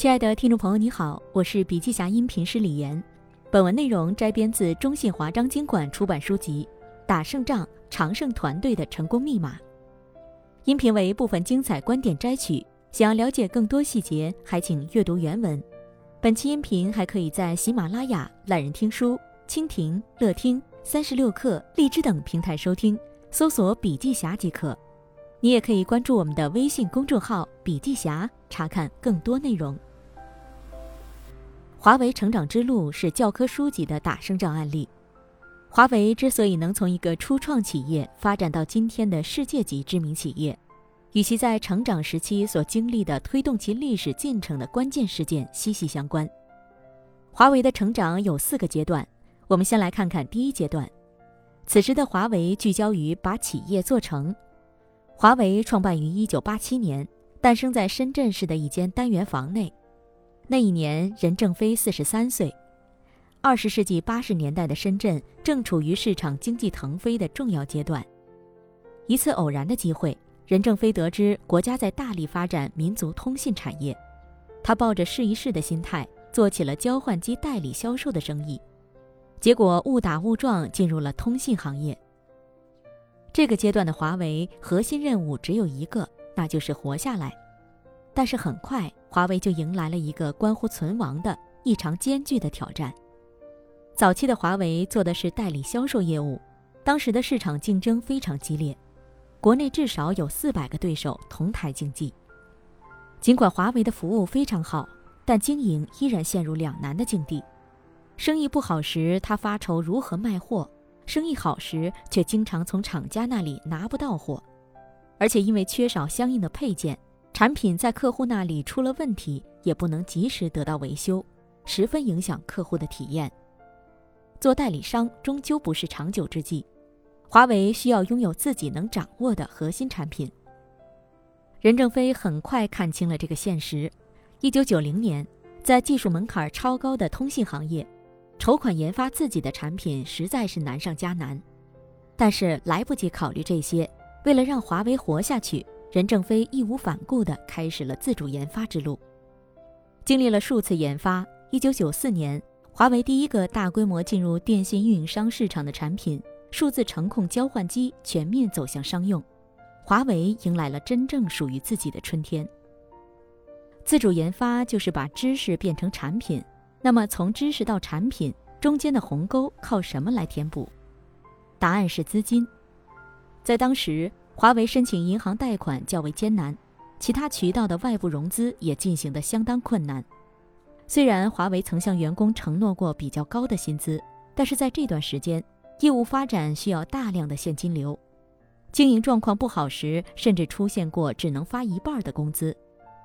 亲爱的听众朋友，你好，我是笔记侠音频师李岩。本文内容摘编自中信华章经馆出版书籍《打胜仗：常胜团队的成功密码》。音频为部分精彩观点摘取，想要了解更多细节，还请阅读原文。本期音频还可以在喜马拉雅、懒人听书、蜻蜓、乐听、三十六课、荔枝等平台收听，搜索“笔记侠”即可。你也可以关注我们的微信公众号“笔记侠”，查看更多内容。华为成长之路是教科书级的打胜仗案例。华为之所以能从一个初创企业发展到今天的世界级知名企业，与其在成长时期所经历的推动其历史进程的关键事件息息相关。华为的成长有四个阶段，我们先来看看第一阶段。此时的华为聚焦于把企业做成。华为创办于1987年，诞生在深圳市的一间单元房内。那一年，任正非四十三岁。二十世纪八十年代的深圳正处于市场经济腾飞的重要阶段。一次偶然的机会，任正非得知国家在大力发展民族通信产业，他抱着试一试的心态，做起了交换机代理销售的生意。结果误打误撞进入了通信行业。这个阶段的华为核心任务只有一个，那就是活下来。但是很快，华为就迎来了一个关乎存亡的异常艰巨的挑战。早期的华为做的是代理销售业务，当时的市场竞争非常激烈，国内至少有四百个对手同台竞技。尽管华为的服务非常好，但经营依然陷入两难的境地。生意不好时，他发愁如何卖货；生意好时，却经常从厂家那里拿不到货，而且因为缺少相应的配件。产品在客户那里出了问题，也不能及时得到维修，十分影响客户的体验。做代理商终究不是长久之计，华为需要拥有自己能掌握的核心产品。任正非很快看清了这个现实。一九九零年，在技术门槛超高的通信行业，筹款研发自己的产品实在是难上加难。但是来不及考虑这些，为了让华为活下去。任正非义无反顾地开始了自主研发之路。经历了数次研发，1994年，华为第一个大规模进入电信运营商市场的产品——数字程控交换机全面走向商用，华为迎来了真正属于自己的春天。自主研发就是把知识变成产品，那么从知识到产品中间的鸿沟靠什么来填补？答案是资金。在当时。华为申请银行贷款较为艰难，其他渠道的外部融资也进行得相当困难。虽然华为曾向员工承诺过比较高的薪资，但是在这段时间，业务发展需要大量的现金流，经营状况不好时，甚至出现过只能发一半的工资，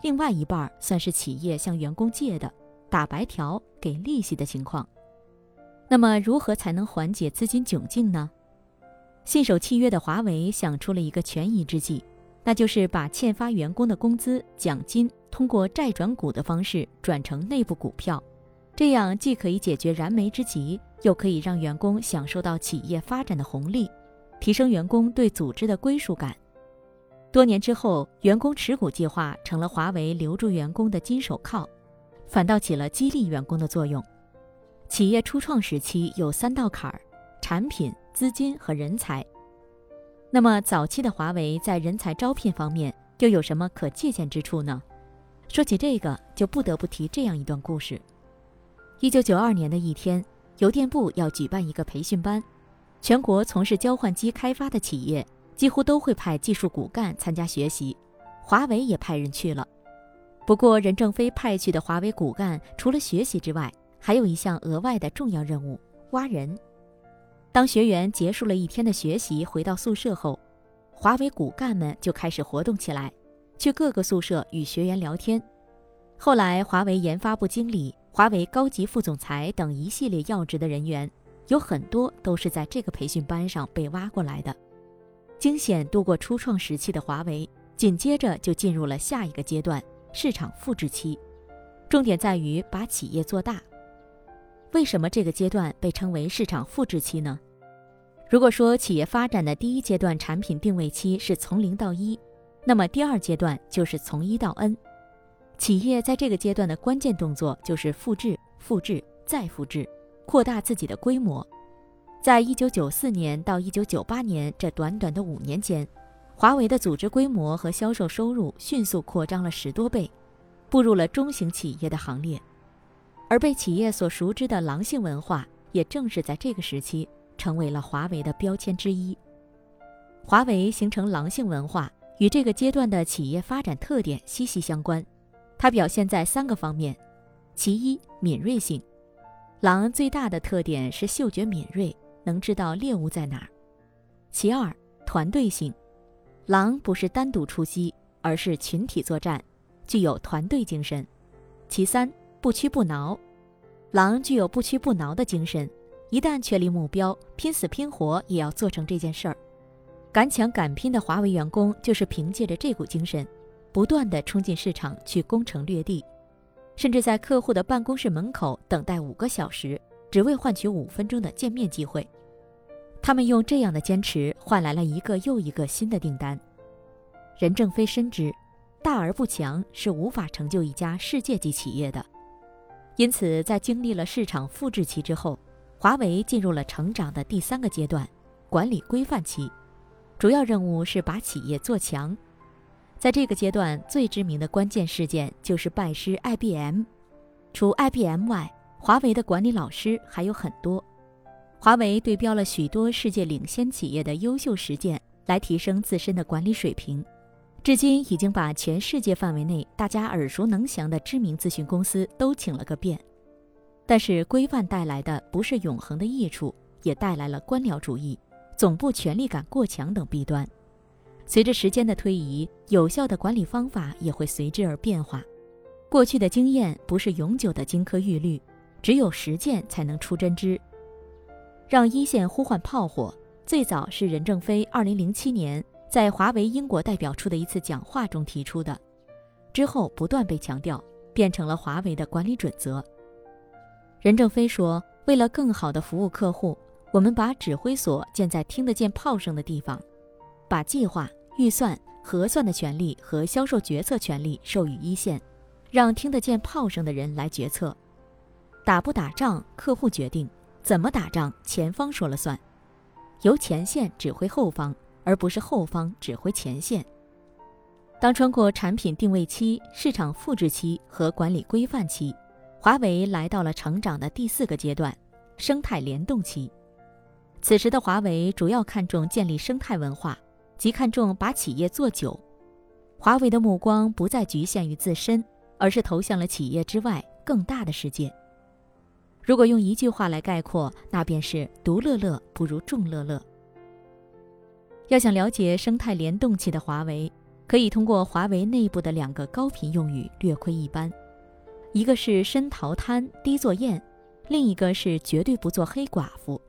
另外一半算是企业向员工借的，打白条给利息的情况。那么，如何才能缓解资金窘境呢？信守契约的华为想出了一个权宜之计，那就是把欠发员工的工资奖金通过债转股的方式转成内部股票，这样既可以解决燃眉之急，又可以让员工享受到企业发展的红利，提升员工对组织的归属感。多年之后，员工持股计划成了华为留住员工的金手铐，反倒起了激励员工的作用。企业初创时期有三道坎儿：产品。资金和人才，那么早期的华为在人才招聘方面又有什么可借鉴之处呢？说起这个，就不得不提这样一段故事：一九九二年的一天，邮电部要举办一个培训班，全国从事交换机开发的企业几乎都会派技术骨干参加学习，华为也派人去了。不过，任正非派去的华为骨干除了学习之外，还有一项额外的重要任务——挖人。当学员结束了一天的学习，回到宿舍后，华为骨干们就开始活动起来，去各个宿舍与学员聊天。后来，华为研发部经理、华为高级副总裁等一系列要职的人员，有很多都是在这个培训班上被挖过来的。惊险度过初创时期的华为，紧接着就进入了下一个阶段——市场复制期，重点在于把企业做大。为什么这个阶段被称为市场复制期呢？如果说企业发展的第一阶段产品定位期是从零到一，那么第二阶段就是从一到 N。企业在这个阶段的关键动作就是复制、复制再复制，扩大自己的规模。在一九九四年到一九九八年这短短的五年间，华为的组织规模和销售收入迅速扩张了十多倍，步入了中型企业的行列。而被企业所熟知的狼性文化，也正是在这个时期成为了华为的标签之一。华为形成狼性文化，与这个阶段的企业发展特点息息相关。它表现在三个方面：其一，敏锐性。狼最大的特点是嗅觉敏锐，能知道猎物在哪儿。其二，团队性。狼不是单独出击，而是群体作战，具有团队精神。其三，不屈不挠。狼具有不屈不挠的精神，一旦确立目标，拼死拼活也要做成这件事儿。敢抢敢拼的华为员工就是凭借着这股精神。不断地冲进市场去攻城略地，甚至在客户的办公室门口等待五个小时，只为换取五分钟的见面机会。他们用这样的坚持换来了一个又一个新的订单。任正非深知，大而不强是无法成就一家世界级企业的。因此，在经历了市场复制期之后，华为进入了成长的第三个阶段——管理规范期。主要任务是把企业做强。在这个阶段，最知名的关键事件就是拜师 IBM。除 IBM 外，华为的管理老师还有很多。华为对标了许多世界领先企业的优秀实践，来提升自身的管理水平。至今已经把全世界范围内大家耳熟能详的知名咨询公司都请了个遍。但是，规范带来的不是永恒的益处，也带来了官僚主义、总部权力感过强等弊端。随着时间的推移，有效的管理方法也会随之而变化。过去的经验不是永久的金科玉律，只有实践才能出真知。让一线呼唤炮火，最早是任正非2007年在华为英国代表处的一次讲话中提出的，之后不断被强调，变成了华为的管理准则。任正非说：“为了更好地服务客户，我们把指挥所建在听得见炮声的地方。”把计划、预算、核算的权利和销售决策权利授予一线，让听得见炮声的人来决策。打不打仗，客户决定；怎么打仗，前方说了算。由前线指挥后方，而不是后方指挥前线。当穿过产品定位期、市场复制期和管理规范期，华为来到了成长的第四个阶段——生态联动期。此时的华为主要看重建立生态文化。即看重把企业做久，华为的目光不再局限于自身，而是投向了企业之外更大的世界。如果用一句话来概括，那便是“独乐乐不如众乐乐”。要想了解生态联动期的华为，可以通过华为内部的两个高频用语略窥一斑：一个是“深淘滩低做堰”，另一个是“绝对不做黑寡妇”。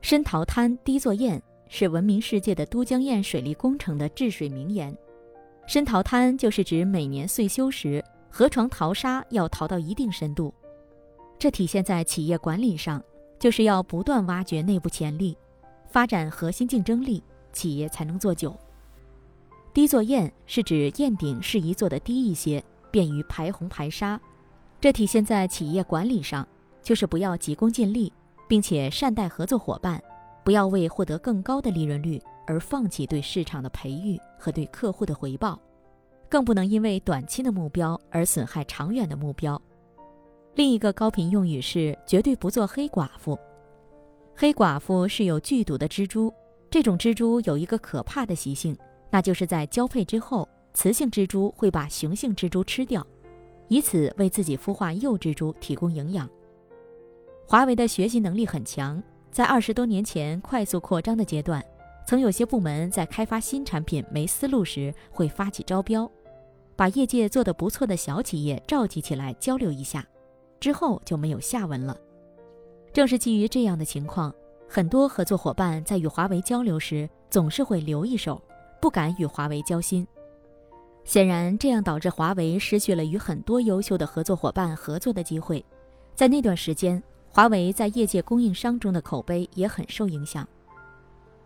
深淘滩低做堰。是闻名世界的都江堰水利工程的治水名言。深淘滩就是指每年岁修时，河床淘沙要淘到一定深度。这体现在企业管理上，就是要不断挖掘内部潜力，发展核心竞争力，企业才能做久。低做堰是指堰顶适宜做的低一些，便于排洪排沙。这体现在企业管理上，就是不要急功近利，并且善待合作伙伴。不要为获得更高的利润率而放弃对市场的培育和对客户的回报，更不能因为短期的目标而损害长远的目标。另一个高频用语是绝对不做黑寡妇。黑寡妇是有剧毒的蜘蛛，这种蜘蛛有一个可怕的习性，那就是在交配之后，雌性蜘蛛会把雄性蜘蛛吃掉，以此为自己孵化幼蜘蛛提供营养。华为的学习能力很强。在二十多年前快速扩张的阶段，曾有些部门在开发新产品没思路时，会发起招标，把业界做得不错的小企业召集起来交流一下，之后就没有下文了。正是基于这样的情况，很多合作伙伴在与华为交流时，总是会留一手，不敢与华为交心。显然，这样导致华为失去了与很多优秀的合作伙伴合作的机会。在那段时间。华为在业界供应商中的口碑也很受影响。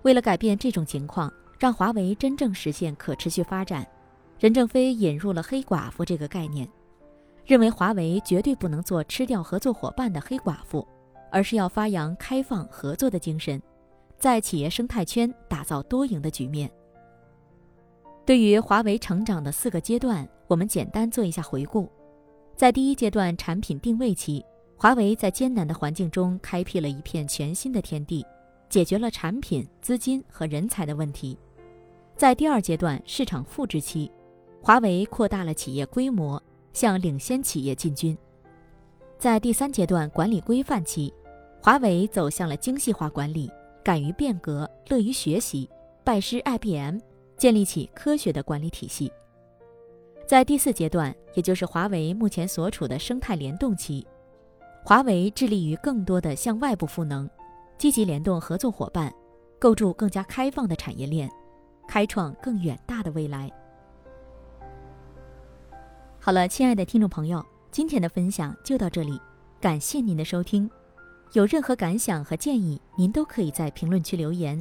为了改变这种情况，让华为真正实现可持续发展，任正非引入了“黑寡妇”这个概念，认为华为绝对不能做吃掉合作伙伴的黑寡妇，而是要发扬开放合作的精神，在企业生态圈打造多赢的局面。对于华为成长的四个阶段，我们简单做一下回顾。在第一阶段产品定位期，华为在艰难的环境中开辟了一片全新的天地，解决了产品、资金和人才的问题。在第二阶段市场复制期，华为扩大了企业规模，向领先企业进军。在第三阶段管理规范期，华为走向了精细化管理，敢于变革，乐于学习，拜师 IBM。建立起科学的管理体系。在第四阶段，也就是华为目前所处的生态联动期，华为致力于更多的向外部赋能，积极联动合作伙伴，构筑更加开放的产业链，开创更远大的未来。好了，亲爱的听众朋友，今天的分享就到这里，感谢您的收听。有任何感想和建议，您都可以在评论区留言。